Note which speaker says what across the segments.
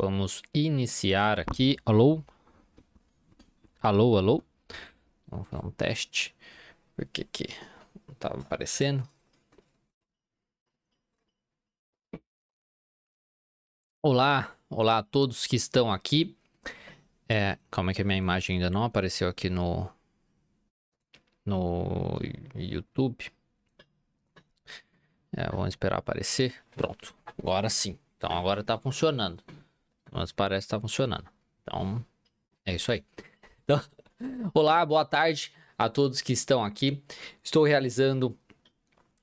Speaker 1: Vamos iniciar aqui. Alô? Alô, alô? Vamos fazer um teste. Por que que não estava aparecendo? Olá, olá a todos que estão aqui. É, calma que a minha imagem ainda não apareceu aqui no no YouTube. É, vamos esperar aparecer. Pronto, agora sim. Então agora está funcionando. Mas parece que tá funcionando. Então, é isso aí. Então, olá, boa tarde a todos que estão aqui. Estou realizando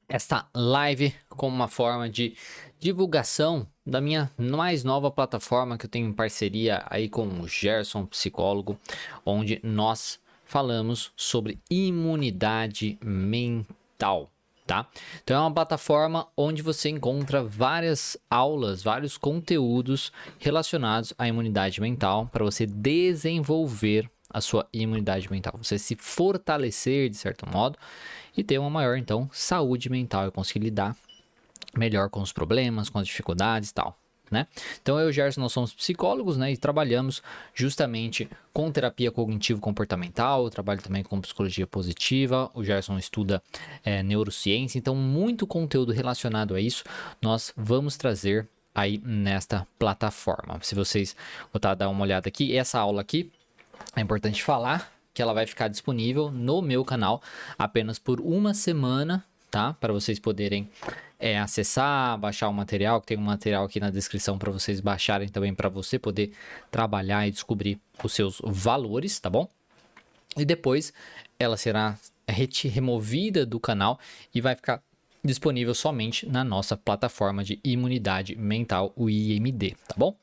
Speaker 1: esta live como uma forma de divulgação da minha mais nova plataforma que eu tenho em parceria aí com o Gerson Psicólogo, onde nós falamos sobre imunidade mental tá? Então é uma plataforma onde você encontra várias aulas, vários conteúdos relacionados à imunidade mental para você desenvolver a sua imunidade mental, você se fortalecer de certo modo e ter uma maior então saúde mental e conseguir lidar melhor com os problemas, com as dificuldades e tal né? Então eu e o Gerson nós somos psicólogos, né, e trabalhamos justamente com terapia cognitivo comportamental, eu trabalho também com psicologia positiva, o Gerson estuda é, neurociência, então muito conteúdo relacionado a isso nós vamos trazer aí nesta plataforma. Se vocês botar dar uma olhada aqui, essa aula aqui é importante falar que ela vai ficar disponível no meu canal apenas por uma semana, tá? Para vocês poderem é, acessar, baixar o material, que tem um material aqui na descrição para vocês baixarem também para você poder trabalhar e descobrir os seus valores, tá bom? E depois ela será removida do canal e vai ficar disponível somente na nossa plataforma de imunidade mental, o IMD, tá bom?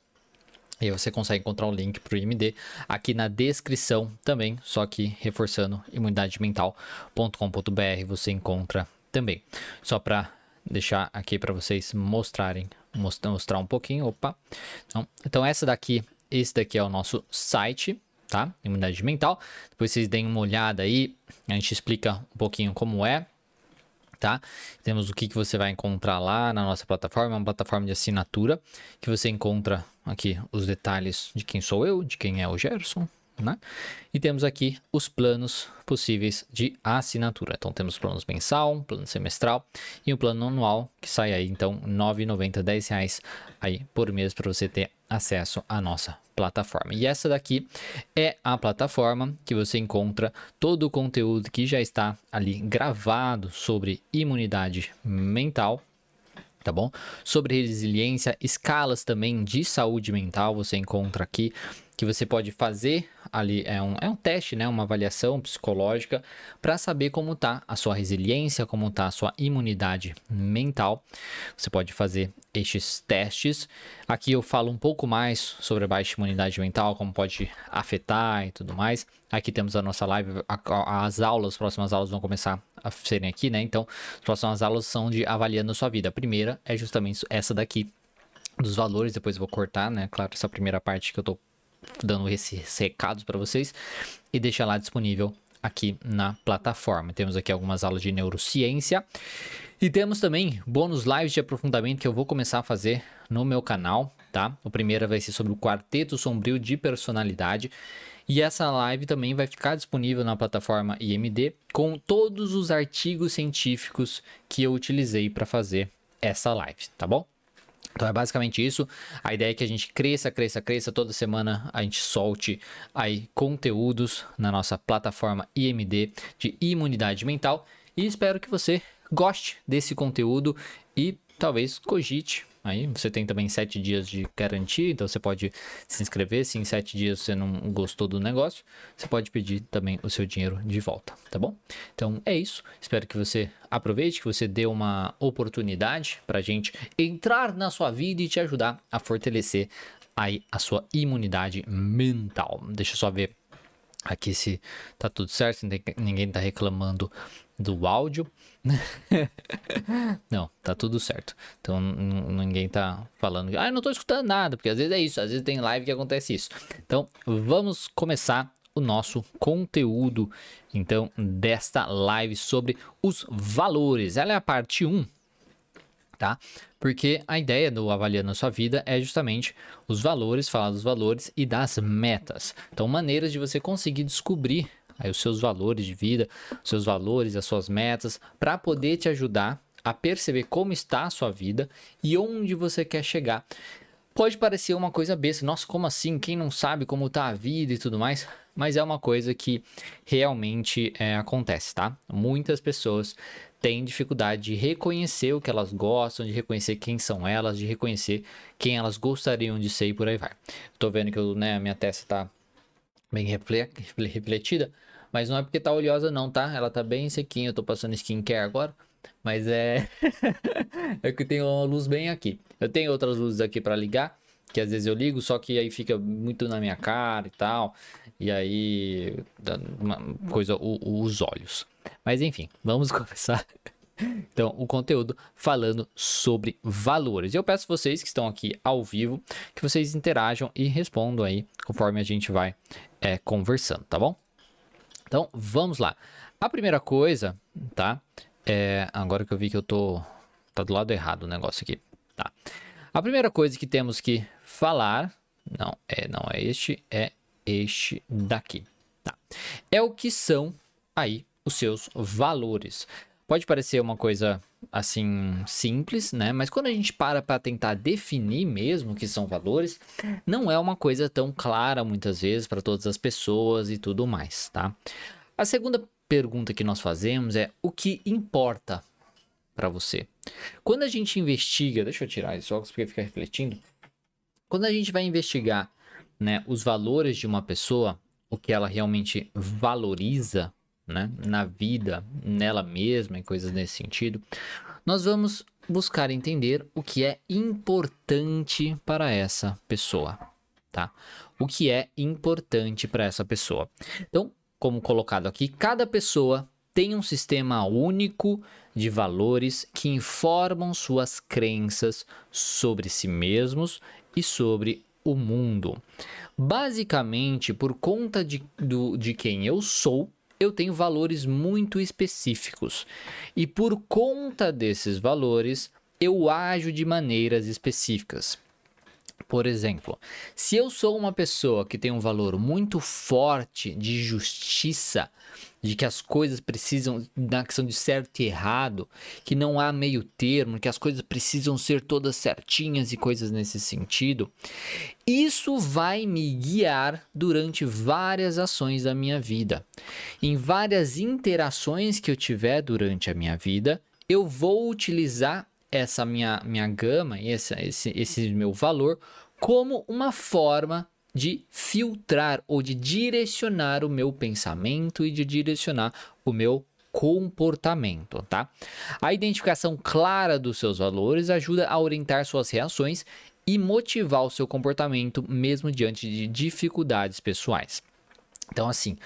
Speaker 1: E aí você consegue encontrar o link para o IMD aqui na descrição também, só que reforçando imunidademental.com.br você encontra também. Só para deixar aqui para vocês mostrarem, mostrar um pouquinho, opa. Então, então essa daqui, esse daqui é o nosso site, tá? Imunidade mental. Depois vocês deem uma olhada aí, a gente explica um pouquinho como é, tá? Temos o que, que você vai encontrar lá na nossa plataforma, uma plataforma de assinatura, que você encontra aqui os detalhes de quem sou eu, de quem é o Gerson, né? E temos aqui os planos possíveis de assinatura. Então temos planos mensal, plano semestral e o plano anual que sai aí então R$ 9,90, 10 reais aí por mês para você ter acesso à nossa plataforma. E essa daqui é a plataforma que você encontra todo o conteúdo que já está ali gravado sobre imunidade mental tá bom? Sobre resiliência, escalas também de saúde mental você encontra aqui que você pode fazer ali é um, é um teste, né, uma avaliação psicológica para saber como está a sua resiliência, como está a sua imunidade mental. Você pode fazer estes testes. Aqui eu falo um pouco mais sobre a baixa imunidade mental, como pode afetar e tudo mais. Aqui temos a nossa live, as aulas, as próximas aulas vão começar a serem aqui, né? Então, as próximas aulas são de avaliando a sua vida. A primeira é justamente essa daqui dos valores, depois eu vou cortar, né? Claro, essa primeira parte que eu tô dando esses recados para vocês e deixar lá disponível aqui na plataforma. Temos aqui algumas aulas de neurociência e temos também bônus lives de aprofundamento que eu vou começar a fazer no meu canal, tá? O primeiro vai ser sobre o quarteto sombrio de personalidade. E essa live também vai ficar disponível na plataforma IMD com todos os artigos científicos que eu utilizei para fazer essa live, tá bom? Então é basicamente isso. A ideia é que a gente cresça, cresça, cresça. Toda semana a gente solte aí conteúdos na nossa plataforma IMD de imunidade mental. E espero que você goste desse conteúdo e talvez cogite Aí você tem também sete dias de garantia, então você pode se inscrever. Se em sete dias você não gostou do negócio, você pode pedir também o seu dinheiro de volta, tá bom? Então é isso. Espero que você aproveite, que você dê uma oportunidade para a gente entrar na sua vida e te ajudar a fortalecer aí a sua imunidade mental. Deixa eu só ver aqui se tá tudo certo, ninguém tá reclamando do áudio. não, tá tudo certo. Então ninguém tá falando, ah, eu não tô escutando nada, porque às vezes é isso, às vezes tem live que acontece isso. Então vamos começar o nosso conteúdo então desta live sobre os valores. Ela é a parte 1 tá? Porque a ideia do avaliando a sua vida é justamente os valores, falar dos valores e das metas. Então, maneiras de você conseguir descobrir aí os seus valores de vida, os seus valores, as suas metas, para poder te ajudar a perceber como está a sua vida e onde você quer chegar. Pode parecer uma coisa besta, nossa, como assim? Quem não sabe como está a vida e tudo mais? Mas é uma coisa que realmente é, acontece, tá? Muitas pessoas têm dificuldade de reconhecer o que elas gostam, de reconhecer quem são elas, de reconhecer quem elas gostariam de ser e por aí vai. Tô vendo que eu, né, a minha testa tá bem refletida, mas não é porque tá oleosa não, tá? Ela tá bem sequinha, eu tô passando skincare agora. Mas é. é que tem uma luz bem aqui. Eu tenho outras luzes aqui para ligar, que às vezes eu ligo, só que aí fica muito na minha cara e tal. E aí. coisa, o, os olhos. Mas enfim, vamos começar. Então, o conteúdo falando sobre valores. Eu peço vocês que estão aqui ao vivo que vocês interajam e respondam aí conforme a gente vai é, conversando, tá bom? Então, vamos lá. A primeira coisa, tá? É, agora que eu vi que eu tô. Tá do lado errado o negócio aqui. Tá. A primeira coisa que temos que falar. Não, é, não é este, é este daqui. Tá. É o que são aí os seus valores. Pode parecer uma coisa assim simples, né? Mas quando a gente para para tentar definir mesmo o que são valores, não é uma coisa tão clara muitas vezes para todas as pessoas e tudo mais, tá? A segunda pergunta que nós fazemos é o que importa para você. Quando a gente investiga, deixa eu tirar esse óculos porque fica refletindo. Quando a gente vai investigar, né, os valores de uma pessoa, o que ela realmente valoriza, né, na vida, nela mesma e coisas nesse sentido, nós vamos buscar entender o que é importante para essa pessoa, tá? O que é importante para essa pessoa. Então, como colocado aqui, cada pessoa tem um sistema único de valores que informam suas crenças sobre si mesmos e sobre o mundo. Basicamente, por conta de, do, de quem eu sou, eu tenho valores muito específicos. E por conta desses valores, eu ajo de maneiras específicas. Por exemplo, se eu sou uma pessoa que tem um valor muito forte de justiça, de que as coisas precisam na questão de certo e errado, que não há meio termo, que as coisas precisam ser todas certinhas e coisas nesse sentido, isso vai me guiar durante várias ações da minha vida. Em várias interações que eu tiver durante a minha vida, eu vou utilizar essa minha, minha gama, esse, esse, esse meu valor, como uma forma de filtrar ou de direcionar o meu pensamento e de direcionar o meu comportamento, tá? A identificação clara dos seus valores ajuda a orientar suas reações e motivar o seu comportamento mesmo diante de dificuldades pessoais. Então, assim,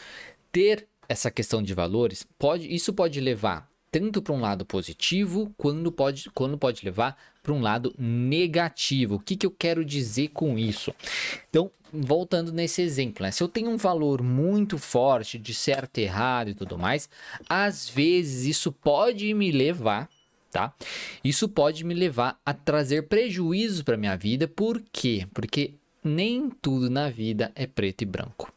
Speaker 1: ter essa questão de valores pode, isso pode levar tanto para um lado positivo quando pode, quando pode levar para um lado negativo. O que, que eu quero dizer com isso? Então, voltando nesse exemplo, né? se eu tenho um valor muito forte de certo errado e tudo mais, às vezes isso pode me levar Tá? Isso pode me levar a trazer prejuízos para minha vida, por quê? Porque nem tudo na vida é preto e branco.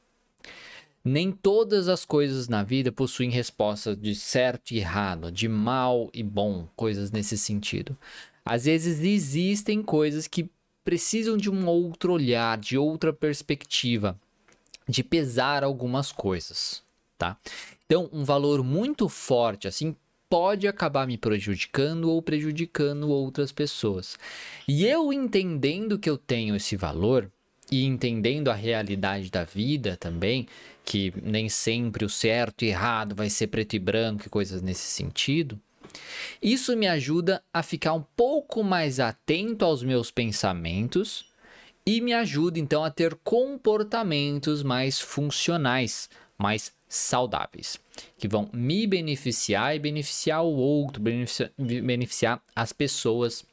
Speaker 1: Nem todas as coisas na vida possuem respostas de certo e errado, de mal e bom, coisas nesse sentido. Às vezes existem coisas que precisam de um outro olhar, de outra perspectiva, de pesar algumas coisas, tá? Então, um valor muito forte assim pode acabar me prejudicando ou prejudicando outras pessoas. E eu entendendo que eu tenho esse valor, e entendendo a realidade da vida também, que nem sempre o certo e errado vai ser preto e branco e coisas nesse sentido, isso me ajuda a ficar um pouco mais atento aos meus pensamentos e me ajuda então a ter comportamentos mais funcionais, mais saudáveis, que vão me beneficiar e beneficiar o outro, beneficiar, beneficiar as pessoas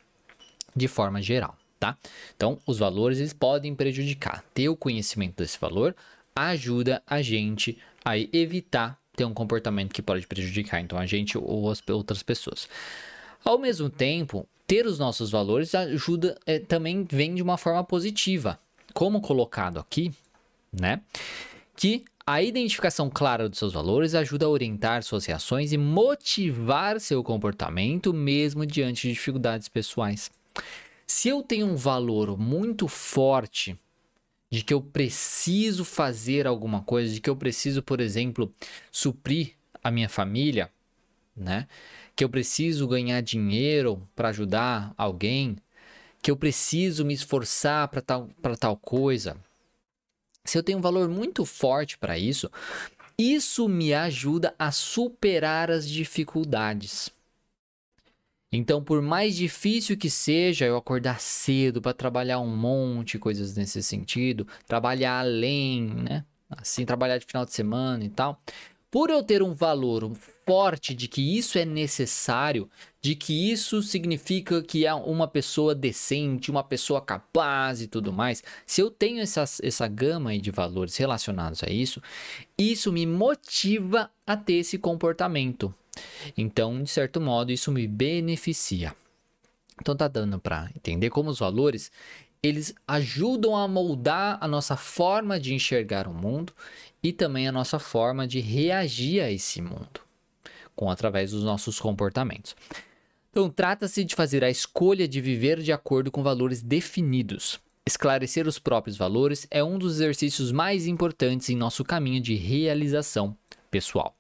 Speaker 1: de forma geral tá? Então, os valores eles podem prejudicar. Ter o conhecimento desse valor ajuda a gente a evitar ter um comportamento que pode prejudicar então a gente ou as outras pessoas. Ao mesmo tempo, ter os nossos valores ajuda é, também vem de uma forma positiva, como colocado aqui, né? Que a identificação clara dos seus valores ajuda a orientar suas reações e motivar seu comportamento mesmo diante de dificuldades pessoais. Se eu tenho um valor muito forte de que eu preciso fazer alguma coisa, de que eu preciso, por exemplo, suprir a minha família, né? Que eu preciso ganhar dinheiro para ajudar alguém, que eu preciso me esforçar para tal, tal coisa. Se eu tenho um valor muito forte para isso, isso me ajuda a superar as dificuldades. Então, por mais difícil que seja eu acordar cedo para trabalhar um monte, coisas nesse sentido, trabalhar além, né? Assim, trabalhar de final de semana e tal. Por eu ter um valor forte de que isso é necessário, de que isso significa que é uma pessoa decente, uma pessoa capaz e tudo mais, se eu tenho essa, essa gama de valores relacionados a isso, isso me motiva a ter esse comportamento. Então, de certo modo, isso me beneficia. Então tá dando para entender como os valores eles ajudam a moldar a nossa forma de enxergar o mundo e também a nossa forma de reagir a esse mundo, com através dos nossos comportamentos. Então, trata-se de fazer a escolha de viver de acordo com valores definidos. Esclarecer os próprios valores é um dos exercícios mais importantes em nosso caminho de realização pessoal.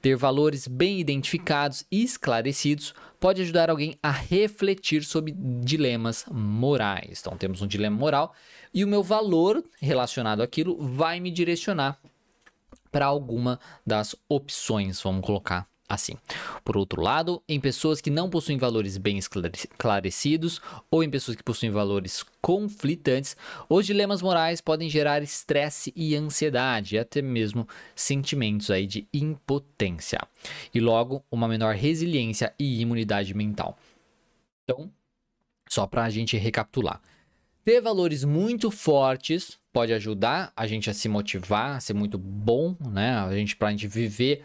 Speaker 1: Ter valores bem identificados e esclarecidos pode ajudar alguém a refletir sobre dilemas morais. Então, temos um dilema moral e o meu valor relacionado àquilo vai me direcionar para alguma das opções, vamos colocar assim. Por outro lado, em pessoas que não possuem valores bem esclarecidos ou em pessoas que possuem valores conflitantes, os dilemas morais podem gerar estresse e ansiedade, até mesmo sentimentos aí de impotência. E logo, uma menor resiliência e imunidade mental. Então, só para a gente recapitular. Ter valores muito fortes pode ajudar a gente a se motivar, a ser muito bom, né? A gente para a gente viver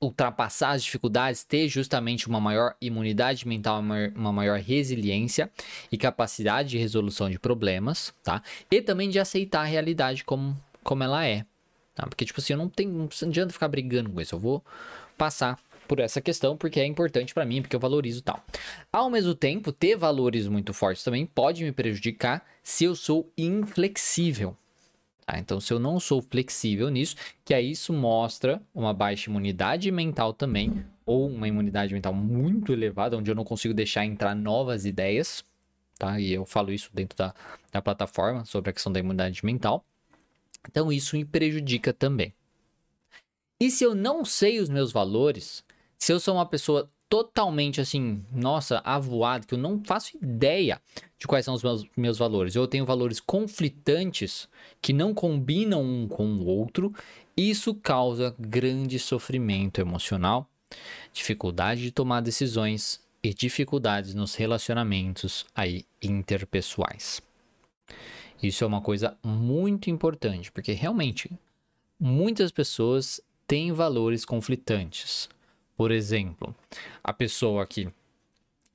Speaker 1: ultrapassar as dificuldades, ter justamente uma maior imunidade mental, uma maior resiliência e capacidade de resolução de problemas, tá? E também de aceitar a realidade como, como ela é, tá? Porque, tipo assim, eu não tenho, não adianta ficar brigando com isso, eu vou passar por essa questão porque é importante para mim, porque eu valorizo tal. Ao mesmo tempo, ter valores muito fortes também pode me prejudicar se eu sou inflexível, Tá? Então, se eu não sou flexível nisso, que aí isso mostra uma baixa imunidade mental também, ou uma imunidade mental muito elevada, onde eu não consigo deixar entrar novas ideias, tá? E eu falo isso dentro da, da plataforma sobre a questão da imunidade mental. Então, isso me prejudica também. E se eu não sei os meus valores, se eu sou uma pessoa totalmente assim, nossa, avoado, que eu não faço ideia de quais são os meus, meus valores. Eu tenho valores conflitantes que não combinam um com o outro. Isso causa grande sofrimento emocional, dificuldade de tomar decisões e dificuldades nos relacionamentos aí interpessoais. Isso é uma coisa muito importante, porque realmente muitas pessoas têm valores conflitantes. Por exemplo, a pessoa que,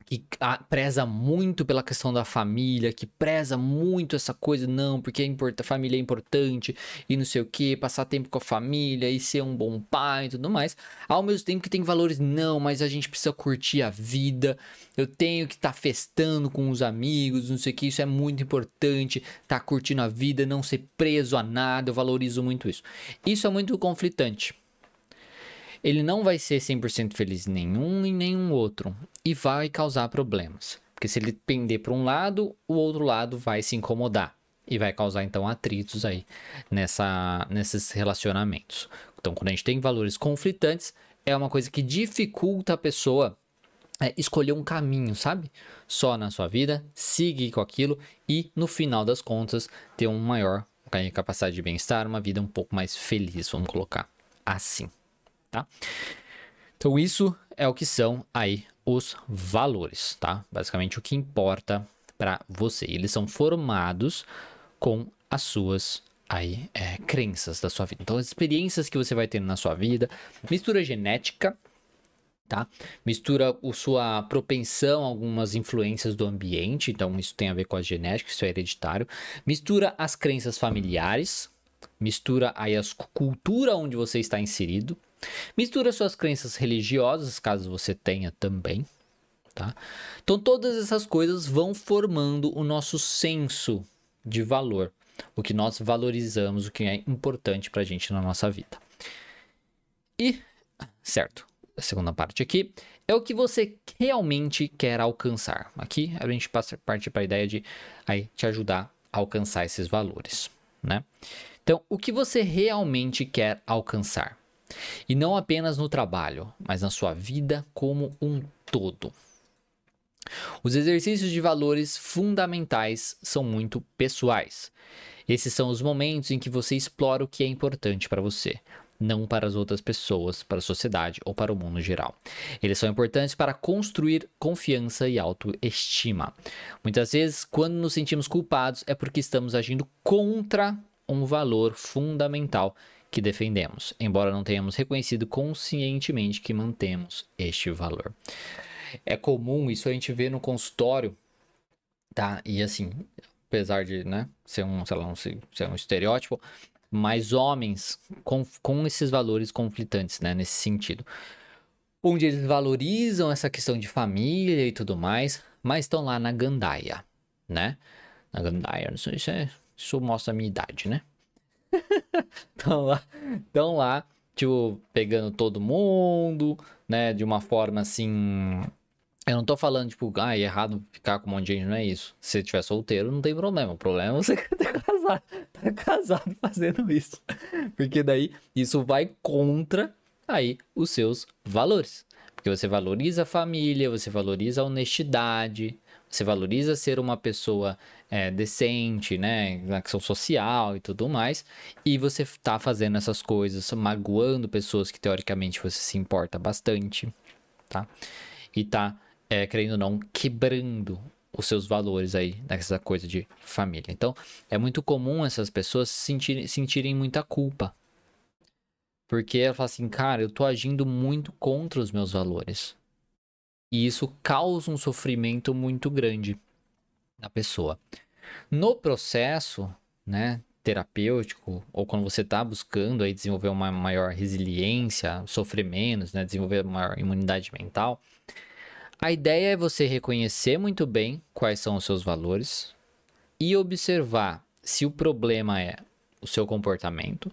Speaker 1: que preza muito pela questão da família, que preza muito essa coisa, não, porque a família é importante e não sei o que, passar tempo com a família e ser um bom pai e tudo mais. Ao mesmo tempo que tem valores, não, mas a gente precisa curtir a vida, eu tenho que estar tá festando com os amigos, não sei o que, isso é muito importante, tá curtindo a vida, não ser preso a nada, eu valorizo muito isso. Isso é muito conflitante ele não vai ser 100% feliz em nenhum e nenhum outro e vai causar problemas. Porque se ele pender para um lado, o outro lado vai se incomodar e vai causar então atritos aí nessa, nesses relacionamentos. Então, quando a gente tem valores conflitantes, é uma coisa que dificulta a pessoa é, escolher um caminho, sabe? Só na sua vida, seguir com aquilo e, no final das contas, ter uma maior capacidade de bem-estar, uma vida um pouco mais feliz, vamos colocar assim tá? Então isso é o que são aí os valores, tá? Basicamente o que importa para você. Eles são formados com as suas aí é, crenças da sua vida. Então as experiências que você vai ter na sua vida, mistura genética, Tá? Mistura a sua propensão a algumas influências do ambiente, então isso tem a ver com a genética, isso é hereditário. Mistura as crenças familiares, mistura aí a cultura onde você está inserido, mistura suas crenças religiosas, caso você tenha também, tá? Então todas essas coisas vão formando o nosso senso de valor, o que nós valorizamos, o que é importante para a gente na nossa vida. E, certo, a segunda parte aqui é o que você realmente quer alcançar. Aqui a gente passa parte para a ideia de aí te ajudar a alcançar esses valores, né? Então, o que você realmente quer alcançar? E não apenas no trabalho, mas na sua vida como um todo. Os exercícios de valores fundamentais são muito pessoais. Esses são os momentos em que você explora o que é importante para você, não para as outras pessoas, para a sociedade ou para o mundo geral. Eles são importantes para construir confiança e autoestima. Muitas vezes, quando nos sentimos culpados, é porque estamos agindo contra um valor fundamental que defendemos, embora não tenhamos reconhecido conscientemente que mantemos este valor. É comum, isso a gente vê no consultório, tá? E assim, apesar de, né, ser um, sei lá, um, ser um estereótipo, mas homens com, com esses valores conflitantes, né, nesse sentido. Onde eles valorizam essa questão de família e tudo mais, mas estão lá na gandaia, né? Na gandaia, isso, é, isso mostra a minha idade, né? Estão lá, estão lá, tipo, pegando todo mundo, né? De uma forma assim, eu não tô falando, tipo, ah, é errado ficar com um monte de gente, não é isso. Se você tiver solteiro, não tem problema. O problema é você tá casado, tá casado fazendo isso. Porque daí isso vai contra aí os seus valores. Porque você valoriza a família, você valoriza a honestidade, você valoriza ser uma pessoa é, decente, né? Na questão social e tudo mais. E você tá fazendo essas coisas, magoando pessoas que teoricamente você se importa bastante, tá? E tá é, querendo ou não, quebrando os seus valores aí nessa coisa de família. Então, é muito comum essas pessoas sentirem, sentirem muita culpa. Porque ela fala assim, cara, eu tô agindo muito contra os meus valores. E isso causa um sofrimento muito grande na pessoa. No processo, né, terapêutico, ou quando você está buscando aí desenvolver uma maior resiliência, sofrer menos, né, desenvolver maior imunidade mental, a ideia é você reconhecer muito bem quais são os seus valores e observar se o problema é o seu comportamento,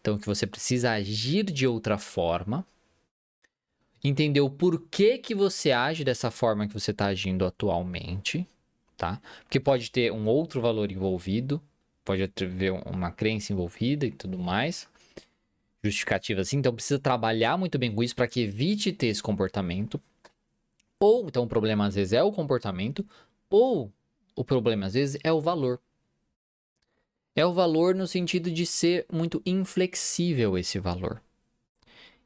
Speaker 1: então que você precisa agir de outra forma, entender o porquê que você age dessa forma que você está agindo atualmente, tá? Porque pode ter um outro valor envolvido, pode haver uma crença envolvida e tudo mais, justificativa assim, então precisa trabalhar muito bem com isso para que evite ter esse comportamento. Ou então o problema às vezes é o comportamento, ou o problema às vezes é o valor. É o valor no sentido de ser muito inflexível esse valor.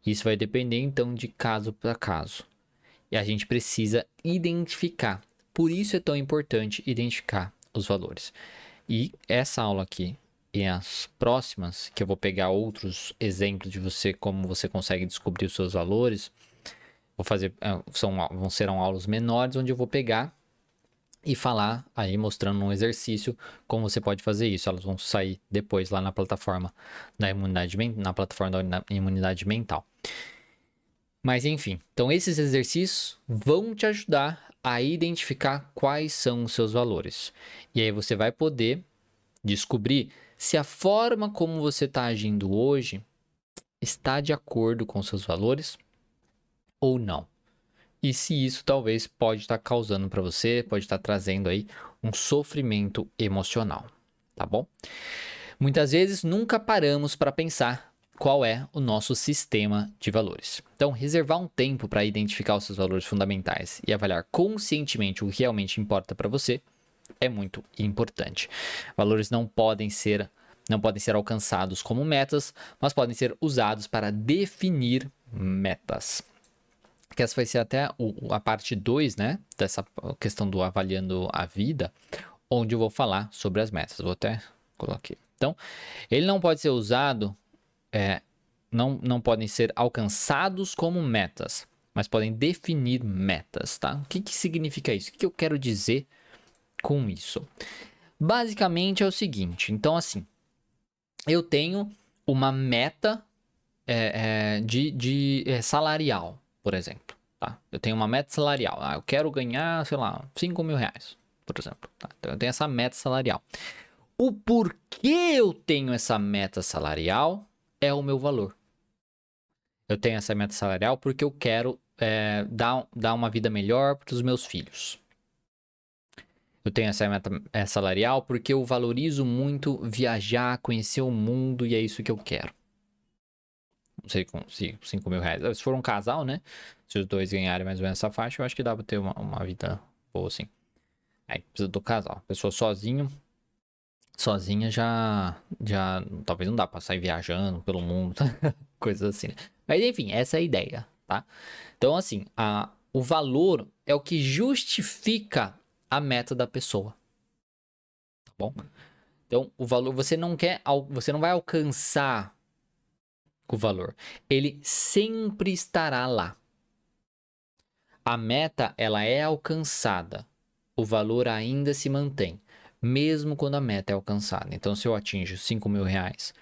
Speaker 1: Isso vai depender então de caso para caso. E a gente precisa identificar. Por isso é tão importante identificar os valores. E essa aula aqui e as próximas, que eu vou pegar outros exemplos de você como você consegue descobrir os seus valores, Vou fazer, é, são, vão serão aulas menores onde eu vou pegar e falar aí mostrando um exercício como você pode fazer isso. Elas vão sair depois lá na plataforma da imunidade na plataforma da imunidade mental. Mas enfim, então esses exercícios vão te ajudar a identificar quais são os seus valores. E aí você vai poder descobrir se a forma como você está agindo hoje está de acordo com seus valores ou não. E se isso talvez pode estar causando para você, pode estar trazendo aí um sofrimento emocional, tá bom? Muitas vezes nunca paramos para pensar qual é o nosso sistema de valores. Então, reservar um tempo para identificar os seus valores fundamentais e avaliar conscientemente o que realmente importa para você é muito importante. Valores não podem ser não podem ser alcançados como metas, mas podem ser usados para definir metas que essa vai ser até o, a parte 2, né? Dessa questão do avaliando a vida, onde eu vou falar sobre as metas. Vou até colocar aqui. Então, ele não pode ser usado, é, não, não podem ser alcançados como metas, mas podem definir metas, tá? O que, que significa isso? O que, que eu quero dizer com isso? Basicamente é o seguinte: então, assim, eu tenho uma meta é, é, de, de é, salarial, por exemplo. Tá? Eu tenho uma meta salarial. Ah, eu quero ganhar, sei lá, 5 mil reais, por exemplo. Tá? Então eu tenho essa meta salarial. O porquê eu tenho essa meta salarial é o meu valor. Eu tenho essa meta salarial porque eu quero é, dar, dar uma vida melhor para os meus filhos. Eu tenho essa meta é, salarial porque eu valorizo muito viajar, conhecer o mundo e é isso que eu quero. Não sei se 5 mil reais. Se for um casal, né? Se os dois ganharem mais ou menos essa faixa, eu acho que dá pra ter uma, uma vida boa assim. Aí precisa do casal. Pessoa sozinho, sozinha já, já talvez não dá pra sair viajando pelo mundo, coisas assim. Né? Mas enfim, essa é a ideia, tá? Então assim, a, o valor é o que justifica a meta da pessoa. Tá bom? Então, o valor, você não quer, você não vai alcançar o valor. Ele sempre estará lá. A meta, ela é alcançada. O valor ainda se mantém, mesmo quando a meta é alcançada. Então, se eu atinjo 5 mil reais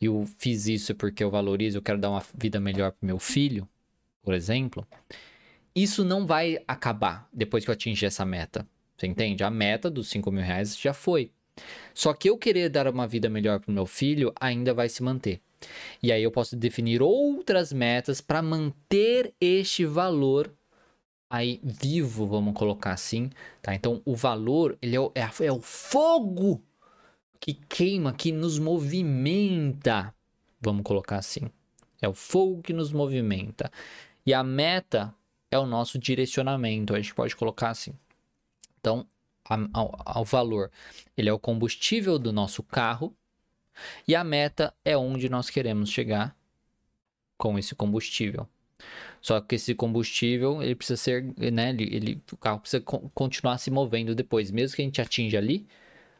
Speaker 1: e eu fiz isso porque eu valorizo, eu quero dar uma vida melhor para meu filho, por exemplo, isso não vai acabar depois que eu atingir essa meta. Você entende? A meta dos 5 mil reais já foi. Só que eu querer dar uma vida melhor para meu filho ainda vai se manter. E aí eu posso definir outras metas para manter este valor aí vivo, vamos colocar assim, tá? Então o valor ele é o, é, é o fogo que queima, que nos movimenta, vamos colocar assim. É o fogo que nos movimenta. E a meta é o nosso direcionamento, a gente pode colocar assim. Então, ao, ao valor, ele é o combustível do nosso carro e a meta é onde nós queremos chegar com esse combustível. Só que esse combustível, ele precisa ser, né, ele, ele o carro precisa co continuar se movendo depois, mesmo que a gente atinja ali,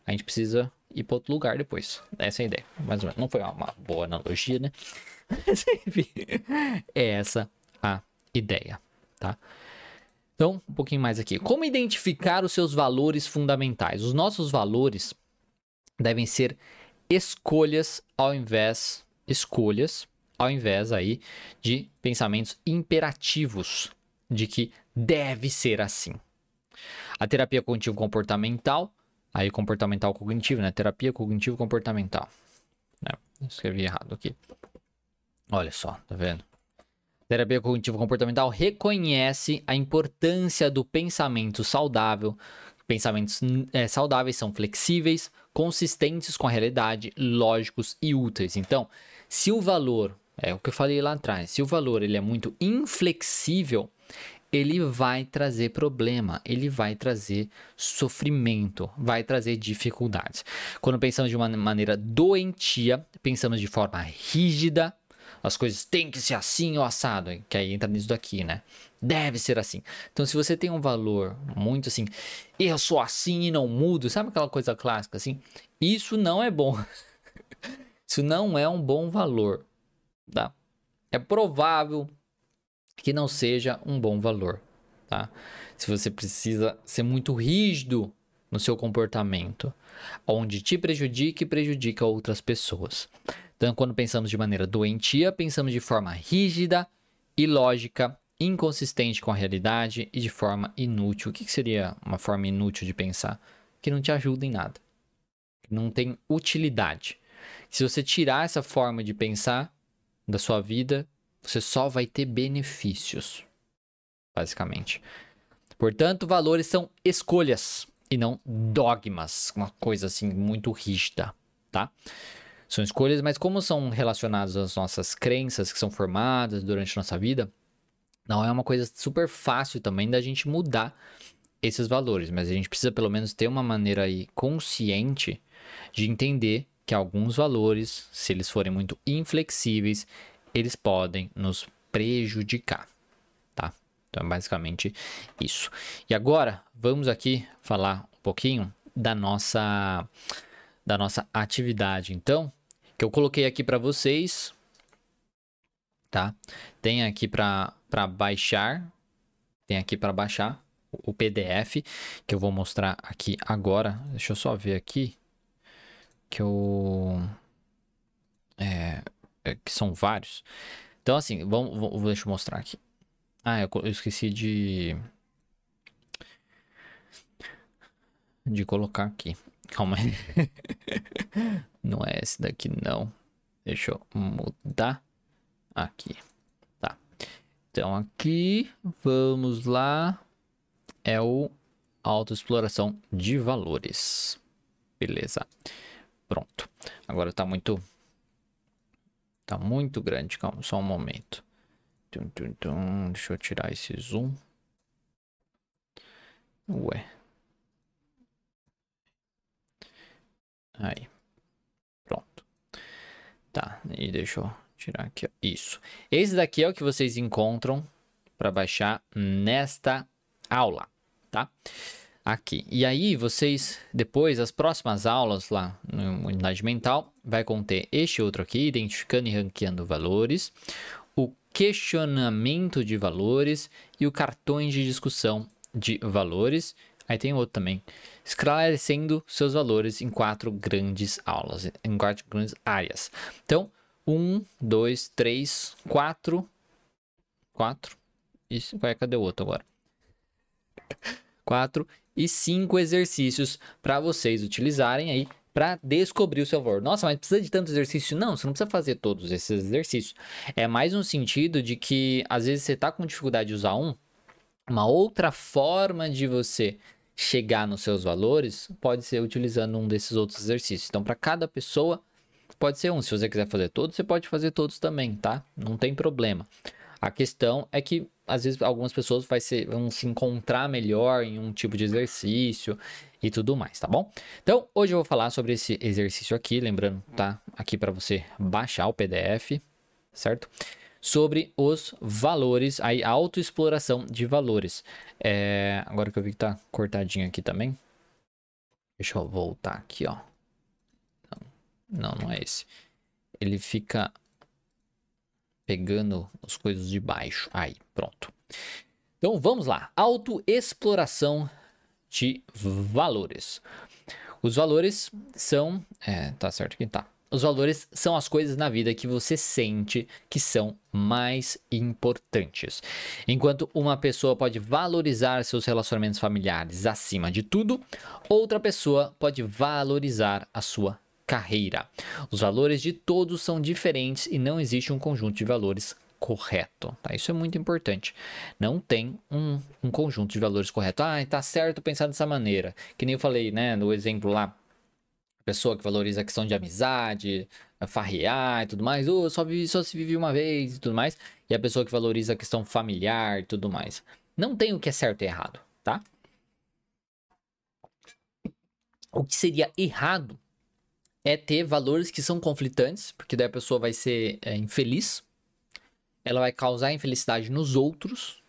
Speaker 1: a gente precisa ir para outro lugar depois. Essa é a ideia. Mais ou menos. Não foi uma boa analogia, né? Mas enfim, é essa a ideia, tá? Então, um pouquinho mais aqui. Como identificar os seus valores fundamentais? Os nossos valores devem ser escolhas ao invés escolhas ao invés aí de pensamentos imperativos de que deve ser assim. A terapia cognitivo comportamental, aí comportamental cognitivo, né? Terapia cognitivo comportamental. Né? Escrevi errado aqui. Olha só, tá vendo? Terapia cognitivo-comportamental reconhece a importância do pensamento saudável. Pensamentos é, saudáveis são flexíveis, consistentes com a realidade, lógicos e úteis. Então, se o valor, é o que eu falei lá atrás, se o valor ele é muito inflexível, ele vai trazer problema, ele vai trazer sofrimento, vai trazer dificuldades. Quando pensamos de uma maneira doentia, pensamos de forma rígida, as coisas têm que ser assim ou assado, que aí entra nisso daqui, né? Deve ser assim. Então, se você tem um valor muito assim, eu sou assim e não mudo, sabe aquela coisa clássica assim? Isso não é bom. isso não é um bom valor, tá? É provável que não seja um bom valor, tá? Se você precisa ser muito rígido no seu comportamento, onde te prejudica e prejudica outras pessoas. Então, quando pensamos de maneira doentia, pensamos de forma rígida, ilógica, inconsistente com a realidade e de forma inútil. O que seria uma forma inútil de pensar? Que não te ajuda em nada. Não tem utilidade. Se você tirar essa forma de pensar da sua vida, você só vai ter benefícios, basicamente. Portanto, valores são escolhas e não dogmas, uma coisa assim muito rígida, tá? São escolhas, mas como são relacionadas às nossas crenças que são formadas durante a nossa vida, não é uma coisa super fácil também da gente mudar esses valores, mas a gente precisa pelo menos ter uma maneira aí consciente de entender que alguns valores, se eles forem muito inflexíveis, eles podem nos prejudicar, tá? Então é basicamente isso. E agora vamos aqui falar um pouquinho da nossa da nossa atividade. Então, que eu coloquei aqui para vocês tá? Tem aqui para baixar, tem aqui para baixar o PDF que eu vou mostrar aqui agora. Deixa eu só ver aqui que eu é, é, que são vários. Então assim, vamos, vamos deixa eu mostrar aqui. Ah, eu, eu esqueci de de colocar aqui. Calma aí. não é esse daqui não. Deixa eu mudar aqui. Tá. Então aqui, vamos lá. É o autoexploração de valores. Beleza. Pronto. Agora tá muito tá muito grande, calma, só um momento. Tum, tum, tum. Deixa eu tirar esse zoom. Ué. Aí. Pronto. Tá, e deixa eu tirar aqui, ó. Isso. Esse daqui é o que vocês encontram para baixar nesta aula, tá? Aqui. E aí vocês, depois, as próximas aulas lá no Unidade Mental, vai conter este outro aqui, identificando e ranqueando valores, o questionamento de valores e o cartões de discussão de valores. Aí tem outro também, esclarecendo seus valores em quatro grandes aulas, em quatro grandes áreas. Então, um, dois, três, quatro, quatro. Isso, vai, cadê o outro agora? Quatro e cinco exercícios para vocês utilizarem aí para descobrir o seu valor. Nossa, mas precisa de tanto exercício? Não, você não precisa fazer todos esses exercícios. É mais um sentido de que às vezes você está com dificuldade de usar um, uma outra forma de você chegar nos seus valores pode ser utilizando um desses outros exercícios. Então, para cada pessoa, pode ser um. Se você quiser fazer todos, você pode fazer todos também, tá? Não tem problema. A questão é que, às vezes, algumas pessoas vai ser, vão se encontrar melhor em um tipo de exercício e tudo mais, tá bom? Então, hoje eu vou falar sobre esse exercício aqui, lembrando, tá? Aqui para você baixar o PDF, certo? Sobre os valores, a autoexploração de valores. É, agora que eu vi que tá cortadinho aqui também. Deixa eu voltar aqui, ó. Não, não, não é esse. Ele fica pegando as coisas de baixo. Aí, pronto. Então vamos lá. Autoexploração de valores. Os valores são. É, tá certo que tá. Os valores são as coisas na vida que você sente que são mais importantes. Enquanto uma pessoa pode valorizar seus relacionamentos familiares acima de tudo, outra pessoa pode valorizar a sua carreira. Os valores de todos são diferentes e não existe um conjunto de valores correto. Tá? Isso é muito importante. Não tem um, um conjunto de valores correto. Ah, tá certo pensar dessa maneira. Que nem eu falei, né, no exemplo lá pessoa que valoriza a questão de amizade, farrear e tudo mais, ou oh, só, vive, só se vive uma vez e tudo mais, e a pessoa que valoriza a questão familiar e tudo mais. Não tem o que é certo e errado, tá? O que seria errado é ter valores que são conflitantes, porque daí a pessoa vai ser é, infeliz, ela vai causar infelicidade nos outros,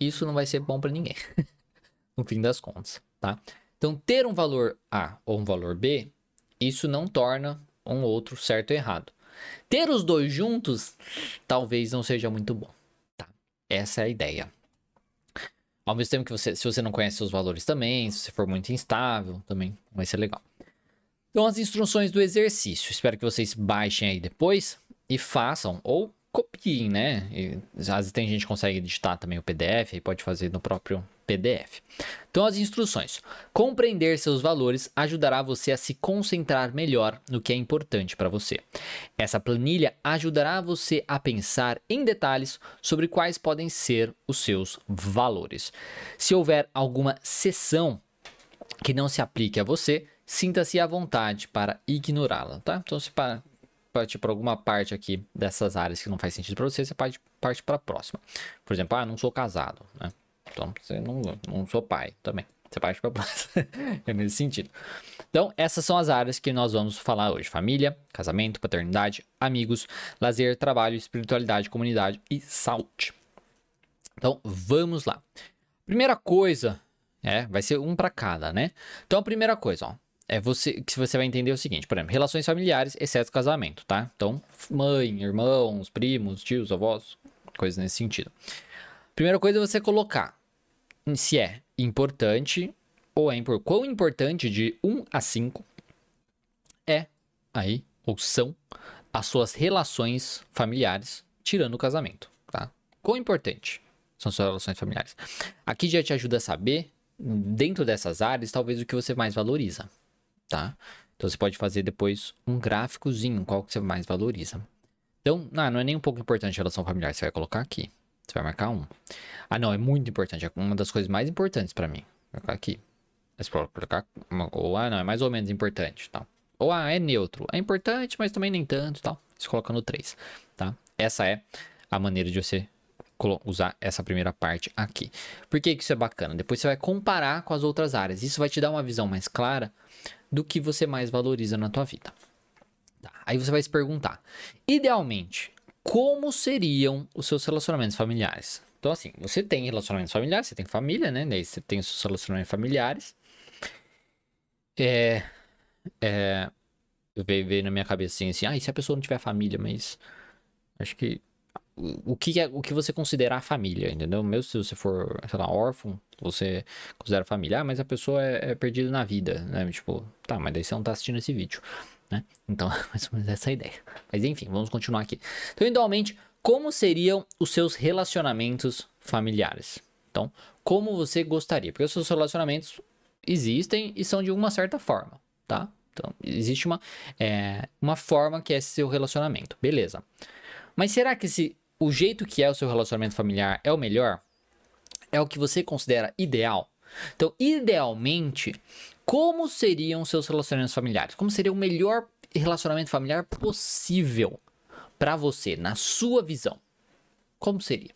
Speaker 1: isso não vai ser bom para ninguém, no fim das contas, tá? Então, ter um valor A ou um valor B, isso não torna um outro certo ou errado. Ter os dois juntos, talvez não seja muito bom. Tá? Essa é a ideia. Ao mesmo tempo que você, se você não conhece seus valores também, se você for muito instável, também vai ser legal. Então, as instruções do exercício. Espero que vocês baixem aí depois e façam, ou copiem, né? E, às vezes tem gente que consegue digitar também o PDF e pode fazer no próprio PDF. Então, as instruções. Compreender seus valores ajudará você a se concentrar melhor no que é importante para você. Essa planilha ajudará você a pensar em detalhes sobre quais podem ser os seus valores. Se houver alguma sessão que não se aplique a você, sinta-se à vontade para ignorá-la, tá? Então, se partir para alguma parte aqui dessas áreas que não faz sentido para você, você parte, parte para a próxima. Por exemplo, ah, não sou casado, né? Então, você não, não sou pai também. Você parte para próxima. é nesse sentido. Então, essas são as áreas que nós vamos falar hoje: família, casamento, paternidade, amigos, lazer, trabalho, espiritualidade, comunidade e saúde. Então, vamos lá. Primeira coisa, é, vai ser um para cada, né? Então, a primeira coisa, ó, é você que você vai entender o seguinte, por exemplo, relações familiares, exceto casamento, tá? Então, mãe, irmãos, primos, tios, avós, coisas nesse sentido. Primeira coisa é você colocar se é importante ou é importante. Quão importante de 1 a 5 é aí, ou são, as suas relações familiares, tirando o casamento, tá? Quão importante são suas relações familiares? Aqui já te ajuda a saber, dentro dessas áreas, talvez o que você mais valoriza, tá? Então você pode fazer depois um gráficozinho, qual que você mais valoriza. Então, não, não é nem um pouco importante a relação familiar, você vai colocar aqui. Você vai marcar um. Ah, não, é muito importante. É uma das coisas mais importantes para mim. Vou colocar aqui. Você pode colocar uma, ou ah, não, é mais ou menos importante, tal. Ou ah, é neutro. É importante, mas também nem tanto, tal. Você coloca no 3, tá? Essa é a maneira de você usar essa primeira parte aqui. Por que, que isso é bacana? Depois você vai comparar com as outras áreas. Isso vai te dar uma visão mais clara do que você mais valoriza na tua vida. Tá. Aí você vai se perguntar: idealmente, como seriam os seus relacionamentos familiares? Então, assim, você tem relacionamentos familiares, você tem família, né? Daí você tem os seus relacionamentos familiares. É. é veio, veio na minha cabeça assim, assim, ah, e se a pessoa não tiver família, mas. Acho que. O que, é, o que você considerar família, entendeu? Mesmo se você for, sei lá, órfão, você considera família, ah, mas a pessoa é, é perdida na vida, né? Tipo, tá, mas daí você não tá assistindo esse vídeo, né? Então, mais ou menos essa é a ideia. Mas enfim, vamos continuar aqui. Então, idealmente, como seriam os seus relacionamentos familiares? Então, como você gostaria? Porque os seus relacionamentos existem e são de uma certa forma, tá? Então, existe uma, é, uma forma que é seu relacionamento, beleza. Mas será que se o jeito que é o seu relacionamento familiar é o melhor? É o que você considera ideal? Então, idealmente, como seriam seus relacionamentos familiares? Como seria o melhor relacionamento familiar possível para você, na sua visão? Como seria?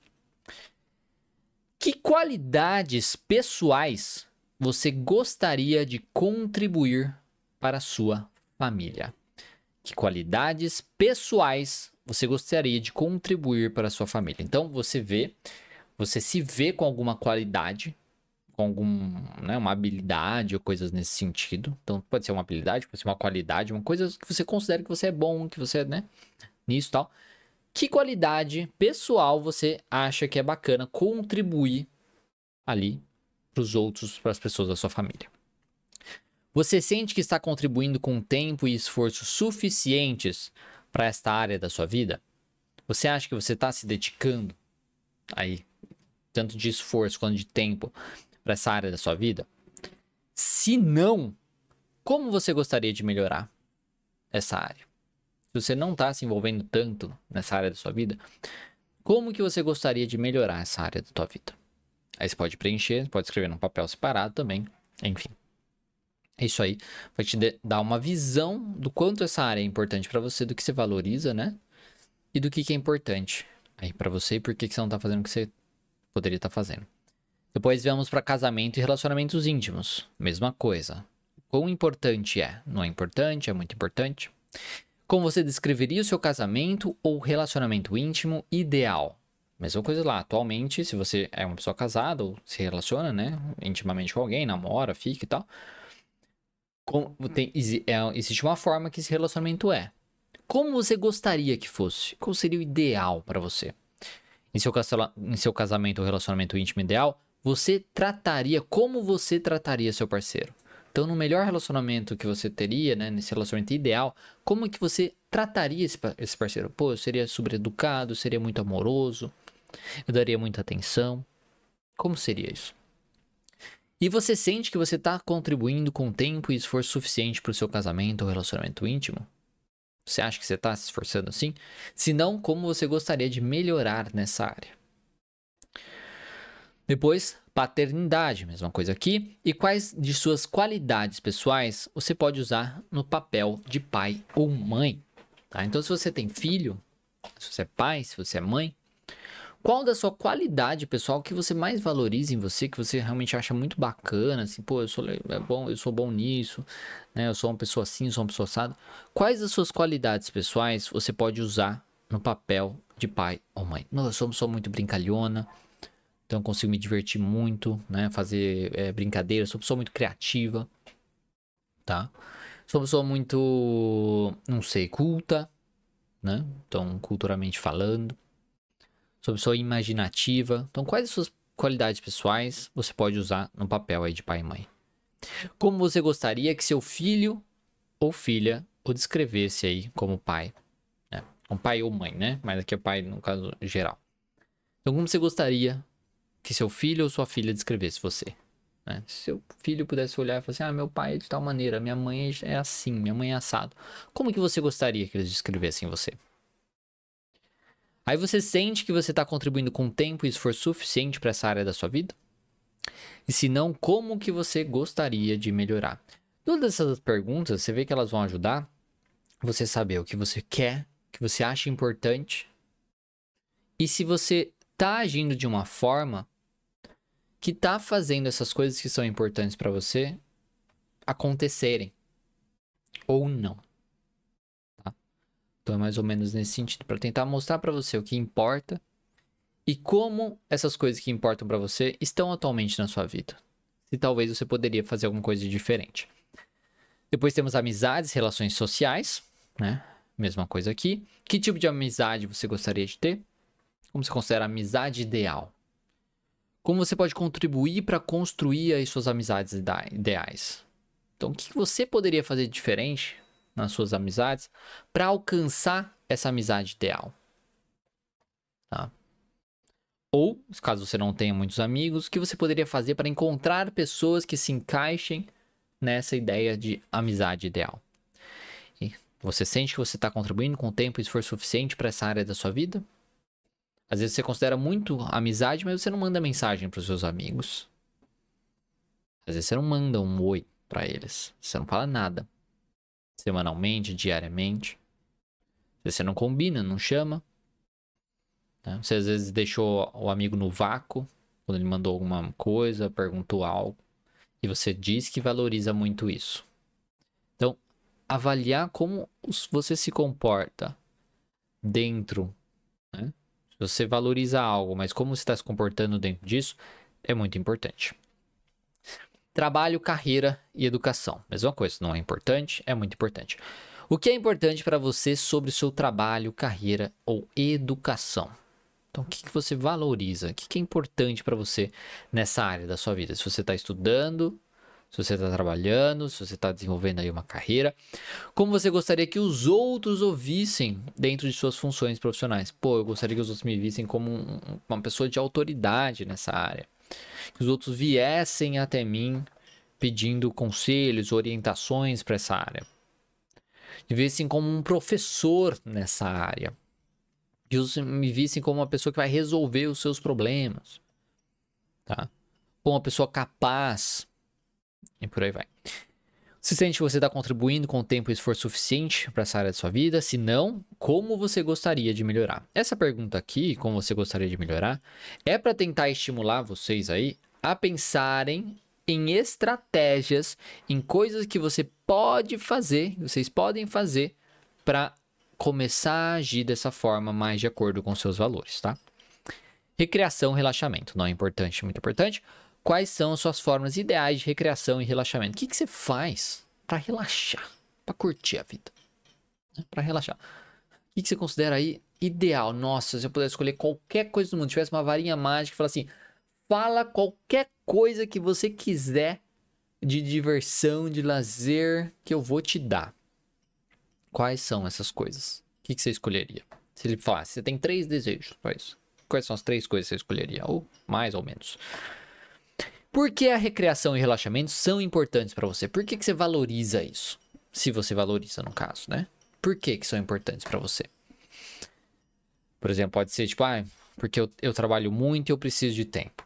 Speaker 1: Que qualidades pessoais você gostaria de contribuir para a sua família? Que qualidades pessoais você gostaria de contribuir para a sua família? Então você vê, você se vê com alguma qualidade, com algum, né, uma habilidade ou coisas nesse sentido. Então pode ser uma habilidade, pode ser uma qualidade, uma coisa que você considera que você é bom, que você, né, nisso tal. Que qualidade pessoal você acha que é bacana contribuir ali para os outros, para as pessoas da sua família? Você sente que está contribuindo com tempo e esforço suficientes para esta área da sua vida? Você acha que você está se dedicando aí, tanto de esforço quanto de tempo, para essa área da sua vida? Se não, como você gostaria de melhorar essa área? Se você não está se envolvendo tanto nessa área da sua vida, como que você gostaria de melhorar essa área da sua vida? Aí você pode preencher, pode escrever num papel separado também, enfim. Isso aí vai te dar uma visão do quanto essa área é importante para você, do que você valoriza, né? E do que, que é importante aí para você e por que, que você não está fazendo o que você poderia estar tá fazendo. Depois vamos para casamento e relacionamentos íntimos. Mesma coisa. Quão importante é? Não é importante? É muito importante. Como você descreveria o seu casamento ou relacionamento íntimo ideal? Mesma coisa lá. Atualmente, se você é uma pessoa casada ou se relaciona, né, intimamente com alguém, namora, fica e tal, tem, é, existe uma forma que esse relacionamento é. Como você gostaria que fosse? Qual seria o ideal para você? Em seu, em seu casamento ou relacionamento íntimo ideal, você trataria, como você trataria seu parceiro? Então, no melhor relacionamento que você teria, né, nesse relacionamento ideal, como é que você trataria esse, esse parceiro? Pô, eu seria super educado, seria muito amoroso, eu daria muita atenção. Como seria isso? E você sente que você está contribuindo com tempo e esforço suficiente para o seu casamento ou relacionamento íntimo? Você acha que você está se esforçando assim? Se não, como você gostaria de melhorar nessa área? Depois, paternidade, mesma coisa aqui. E quais de suas qualidades pessoais você pode usar no papel de pai ou mãe? Tá? Então, se você tem filho, se você é pai, se você é mãe, qual da sua qualidade pessoal que você mais valoriza em você, que você realmente acha muito bacana, assim, pô, eu sou é bom, eu sou bom nisso, né? Eu sou uma pessoa assim, eu sou uma pessoa assada. Quais das suas qualidades pessoais você pode usar no papel de pai ou mãe? Não, eu sou, sou muito brincalhona, então eu consigo me divertir muito, né? Fazer é, brincadeiras, sou pessoa muito criativa, tá? Sou uma pessoa muito, não sei, culta, né? Então, culturalmente falando. Uma pessoa imaginativa. Então, quais as suas qualidades pessoais você pode usar no papel aí de pai e mãe? Como você gostaria que seu filho ou filha o descrevesse aí como pai? Né? Um pai ou mãe, né? Mas aqui é pai no caso geral. Então, como você gostaria que seu filho ou sua filha descrevesse você? Né? Se seu filho pudesse olhar e falar assim, ah, meu pai é de tal maneira, minha mãe é assim, minha mãe é assado. Como que você gostaria que eles descrevessem você? Aí você sente que você está contribuindo com tempo e esforço suficiente para essa área da sua vida? E se não, como que você gostaria de melhorar? Todas essas perguntas, você vê que elas vão ajudar você saber o que você quer, o que você acha importante. E se você está agindo de uma forma que está fazendo essas coisas que são importantes para você acontecerem ou não. Então é mais ou menos nesse sentido para tentar mostrar para você o que importa e como essas coisas que importam para você estão atualmente na sua vida. Se talvez você poderia fazer alguma coisa diferente. Depois temos amizades, relações sociais, né? Mesma coisa aqui. Que tipo de amizade você gostaria de ter? Como você considera a amizade ideal? Como você pode contribuir para construir as suas amizades ideais? Então, o que você poderia fazer diferente nas suas amizades para alcançar essa amizade ideal? Tá? Ou, caso você não tenha muitos amigos, o que você poderia fazer para encontrar pessoas que se encaixem nessa ideia de amizade ideal? E você sente que você está contribuindo com tempo e esforço suficiente para essa área da sua vida? Às vezes você considera muito amizade, mas você não manda mensagem para os seus amigos. Às vezes você não manda um oi para eles. Você não fala nada. Semanalmente, diariamente. Você não combina, não chama. Né? Você às vezes deixou o amigo no vácuo quando ele mandou alguma coisa, perguntou algo. E você diz que valoriza muito isso. Então, avaliar como você se comporta dentro né, você valoriza algo, mas como você está se comportando dentro disso é muito importante. Trabalho, carreira e educação. Mesma coisa, não é importante, é muito importante. O que é importante para você sobre o seu trabalho, carreira ou educação? Então, o que, que você valoriza? O que, que é importante para você nessa área da sua vida? Se você está estudando, se você está trabalhando, se você está desenvolvendo aí uma carreira, como você gostaria que os outros ouvissem dentro de suas funções profissionais. Pô, eu gostaria que os outros me vissem como um, uma pessoa de autoridade nessa área, que os outros viessem até mim pedindo conselhos, orientações para essa área, que vissem como um professor nessa área, que me vissem como uma pessoa que vai resolver os seus problemas, tá? Como uma pessoa capaz e por aí vai. Se sente que você está contribuindo com tempo e esforço suficiente para essa área da sua vida? Se não, como você gostaria de melhorar? Essa pergunta aqui, como você gostaria de melhorar, é para tentar estimular vocês aí a pensarem em estratégias, em coisas que você pode fazer, vocês podem fazer para começar a agir dessa forma mais de acordo com seus valores, tá? Recreação, relaxamento, não é importante, muito importante quais são as suas formas ideais de recreação e relaxamento. O que, que você faz para relaxar, para curtir a vida, né? para relaxar? O que, que você considera aí ideal? Nossa, se eu pudesse escolher qualquer coisa do mundo, tivesse uma varinha mágica e fala assim, fala qualquer coisa que você quiser de diversão, de lazer, que eu vou te dar. Quais são essas coisas? O que, que você escolheria? Se ele falasse, você tem três desejos para isso. Quais são as três coisas que você escolheria? Ou mais ou menos. Por que a recreação e relaxamento são importantes para você? Por que, que você valoriza isso? Se você valoriza, no caso, né? Por que, que são importantes para você? Por exemplo, pode ser tipo, ah, porque eu, eu trabalho muito e eu preciso de tempo.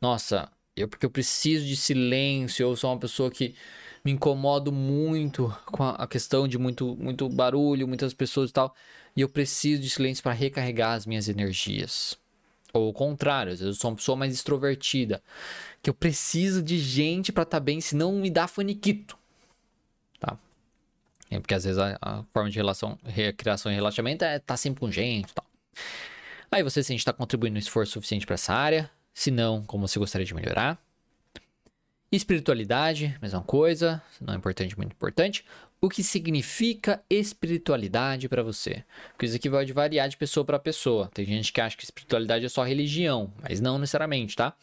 Speaker 1: Nossa, eu porque eu preciso de silêncio, eu sou uma pessoa que me incomodo muito com a, questão de muito, muito barulho, muitas pessoas e tal, e eu preciso de silêncio para recarregar as minhas energias. Ou o contrário, às vezes eu sou uma pessoa mais extrovertida, que eu preciso de gente para estar tá bem, senão me dá faniquito. Tá? É porque às vezes a, a, forma de relação, recreação e relaxamento é estar tá sempre com gente e tal. Aí você sente está contribuindo um esforço suficiente para essa área, se não, como você gostaria de melhorar. Espiritualidade, mesma coisa, não é importante, muito importante. O que significa espiritualidade para você? Porque isso aqui pode variar de pessoa para pessoa. Tem gente que acha que espiritualidade é só religião, mas não necessariamente, tá?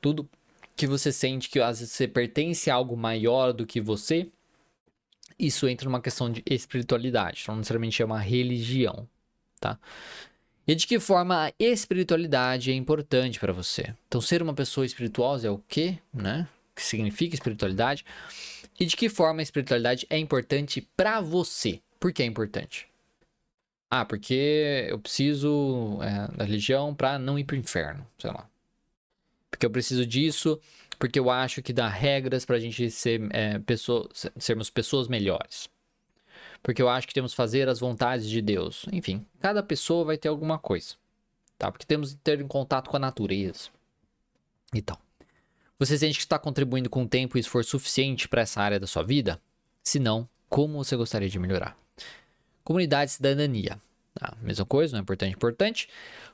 Speaker 1: Tudo que você sente que às vezes você pertence a algo maior do que você, isso entra numa questão de espiritualidade, não necessariamente é uma religião, tá? E de que forma a espiritualidade é importante para você? Então, ser uma pessoa espirituosa é o quê, né? O que significa espiritualidade? E de que forma a espiritualidade é importante para você? Por que é importante? Ah, porque eu preciso é, da religião para não ir para o inferno, sei lá porque eu preciso disso, porque eu acho que dá regras para a gente ser, é, pessoa, sermos pessoas melhores. Porque eu acho que temos que fazer as vontades de Deus. Enfim, cada pessoa vai ter alguma coisa. Tá? Porque temos que ter em contato com a natureza. E tal. Você sente que está contribuindo com tempo e esforço suficiente para essa área da sua vida? Se não, como você gostaria de melhorar? Comunidade e cidadania. Tá? Mesma coisa, não é importante, importante.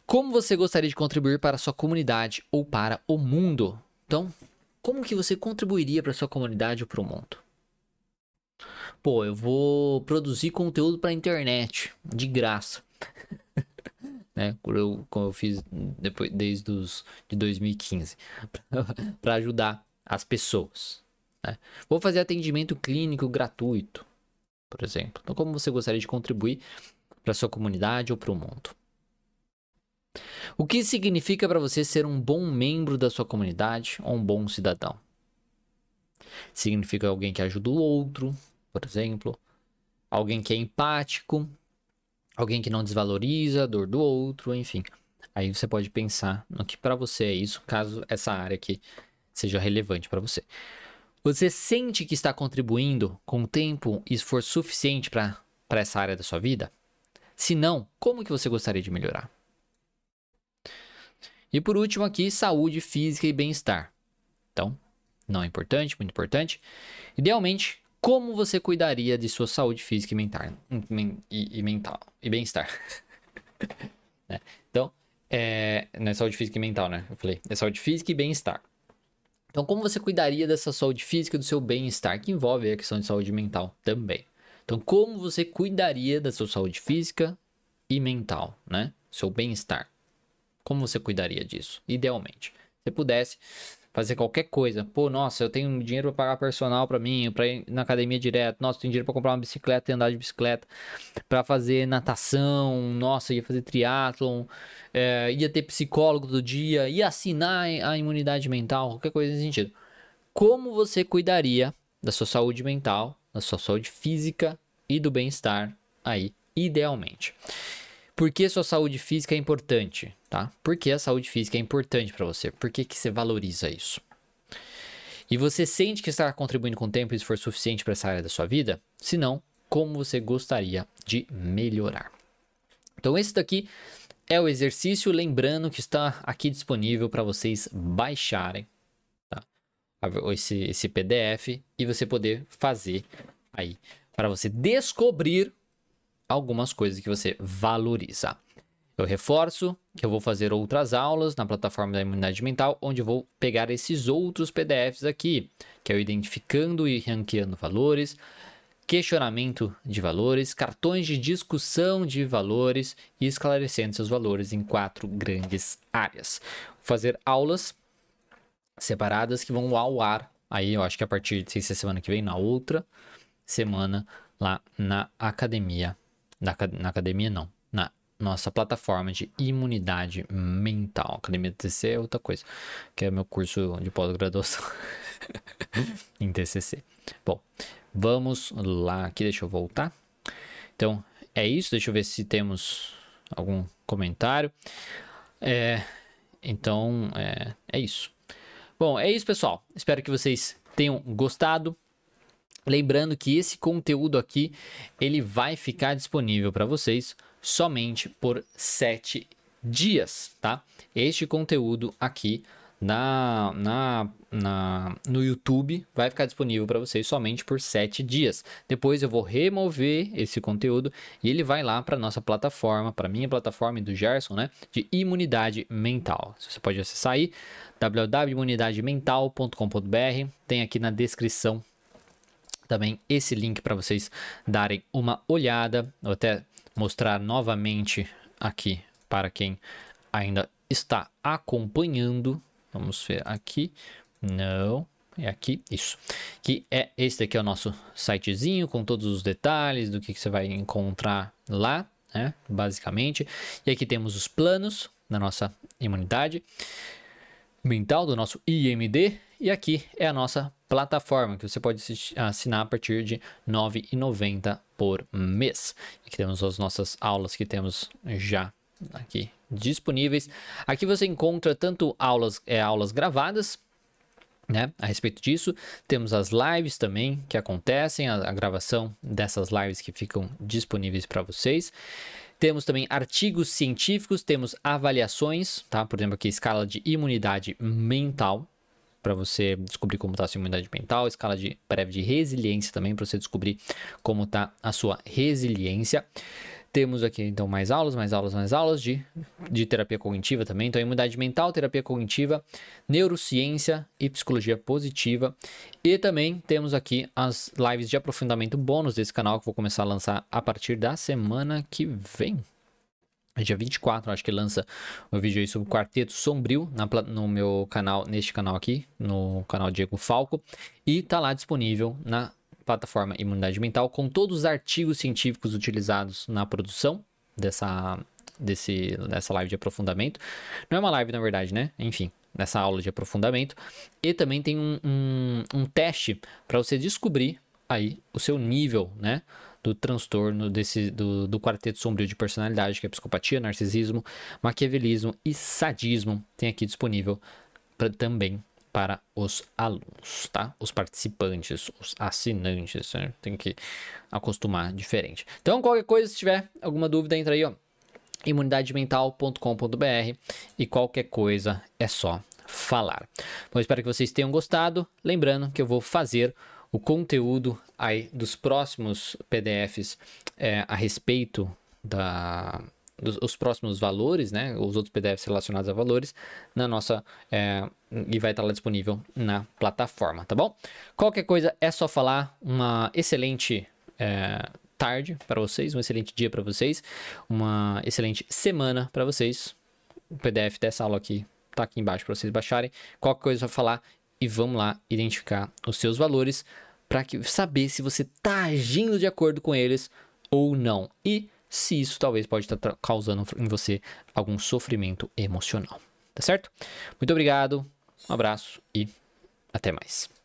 Speaker 1: Como você gostaria de contribuir para a sua comunidade ou para o mundo? Então, como que você contribuiria para a sua comunidade ou para o mundo? Pô, eu vou produzir conteúdo para a internet, de graça. né? Eu, como eu fiz depois, desde os, de 2015, para ajudar as pessoas. Né? Vou fazer atendimento clínico gratuito, por exemplo. Então, como você gostaria de contribuir para sua comunidade ou para o mundo? O que significa para você ser um bom membro da sua comunidade ou um bom cidadão? Significa alguém que ajuda o outro, por exemplo, alguém que é empático, alguém que não desvaloriza a dor do outro, enfim. Aí você pode pensar no que para você é isso, caso essa área aqui seja relevante para você. Você sente que está contribuindo com tempo e esforço suficiente para essa área da sua vida? Se não, como que você gostaria de melhorar? E por último aqui, saúde física e bem-estar. Então, não é importante, muito importante. Idealmente, como você cuidaria de sua saúde física e mental e, e mental e bem-estar? né? Então, é, não é saúde física e mental, né? Eu falei, é saúde física e bem-estar. Então, como você cuidaria dessa saúde física e do seu bem-estar, que envolve a questão de saúde mental também? Então, como você cuidaria da sua saúde física e mental, né? Seu bem-estar. Como você cuidaria disso? Idealmente. Se pudesse fazer qualquer coisa. Pô, nossa, eu tenho dinheiro para pagar personal para mim, para ir na academia direto. Nossa, tenho dinheiro para comprar uma bicicleta e andar de bicicleta, para fazer natação. Nossa, ia fazer triatlon, é, ia ter psicólogo do dia, ia assinar a imunidade mental, qualquer coisa nesse sentido. Como você cuidaria da sua saúde mental, da sua saúde física e do bem-estar aí, idealmente? Por que sua saúde física é importante? Tá? Por que a saúde física é importante para você? Por que, que você valoriza isso? E você sente que está contribuindo com tempo e esforço suficiente para essa área da sua vida? Se não, como você gostaria de melhorar? Então, esse daqui é o exercício. Lembrando que está aqui disponível para vocês baixarem tá? esse, esse PDF e você poder fazer aí para você descobrir algumas coisas que você valoriza. Eu reforço que eu vou fazer outras aulas na plataforma da imunidade mental, onde eu vou pegar esses outros PDFs aqui, que é o identificando e ranqueando valores, questionamento de valores, cartões de discussão de valores e esclarecendo seus valores em quatro grandes áreas. Vou fazer aulas separadas que vão ao ar. Aí eu acho que a partir de se semana que vem, na outra semana, lá na academia na, na academia, não. Na nossa plataforma de imunidade mental. Academia TCC é outra coisa, que é meu curso de pós-graduação em TCC. Bom, vamos lá aqui, deixa eu voltar. Então, é isso. Deixa eu ver se temos algum comentário. É, então, é, é isso. Bom, é isso, pessoal. Espero que vocês tenham gostado. Lembrando que esse conteúdo aqui ele vai ficar disponível para vocês somente por 7 dias, tá? Este conteúdo aqui na, na, na, no YouTube vai ficar disponível para vocês somente por 7 dias. Depois eu vou remover esse conteúdo e ele vai lá para nossa plataforma, para minha plataforma e do Gerson, né, de imunidade mental. Você pode acessar aí www.imunidademental.com.br, tem aqui na descrição também esse link para vocês darem uma olhada. Vou até mostrar novamente aqui para quem ainda está acompanhando. Vamos ver aqui. Não, é aqui, isso. Que é esse daqui é o nosso sitezinho com todos os detalhes do que, que você vai encontrar lá, né? Basicamente. E aqui temos os planos da nossa imunidade mental, do nosso IMD. E aqui é a nossa plataforma que você pode assinar a partir de R$ 9,90 por mês. Aqui temos as nossas aulas que temos já aqui disponíveis. Aqui você encontra tanto aulas, é, aulas gravadas, né, a respeito disso. Temos as lives também que acontecem, a, a gravação dessas lives que ficam disponíveis para vocês. Temos também artigos científicos, temos avaliações, tá? Por exemplo, aqui escala de imunidade mental, para você descobrir como está a sua imunidade mental, escala de breve de resiliência também, para você descobrir como está a sua resiliência. Temos aqui então mais aulas, mais aulas, mais aulas de, de terapia cognitiva também. Então, imunidade mental, terapia cognitiva, neurociência e psicologia positiva. E também temos aqui as lives de aprofundamento bônus desse canal que vou começar a lançar a partir da semana que vem. Dia 24, acho que lança um vídeo aí sobre o Quarteto Sombrio na, no meu canal, neste canal aqui, no canal Diego Falco. E tá lá disponível na plataforma Imunidade Mental, com todos os artigos científicos utilizados na produção dessa, desse, dessa live de aprofundamento. Não é uma live, na verdade, né? Enfim, nessa aula de aprofundamento. E também tem um, um, um teste para você descobrir aí o seu nível, né? Do transtorno desse, do, do quarteto sombrio de personalidade, que é psicopatia, narcisismo, maquiavelismo e sadismo. Tem aqui disponível pra, também para os alunos, tá? Os participantes, os assinantes, né? tem que acostumar diferente. Então, qualquer coisa, se tiver alguma dúvida, entra aí, ó, imunidademental.com.br e qualquer coisa é só falar. Bom, espero que vocês tenham gostado. Lembrando que eu vou fazer o conteúdo aí dos próximos PDFs é, a respeito da dos, os próximos valores, né? Os outros PDFs relacionados a valores na nossa é, e vai estar lá disponível na plataforma, tá bom? Qualquer coisa é só falar. Uma excelente é, tarde para vocês, um excelente dia para vocês, uma excelente semana para vocês. O PDF dessa aula aqui tá aqui embaixo para vocês baixarem. Qualquer coisa é só falar e vamos lá identificar os seus valores para saber se você está agindo de acordo com eles ou não. E se isso talvez pode estar causando em você algum sofrimento emocional. Tá certo? Muito obrigado, um abraço e até mais.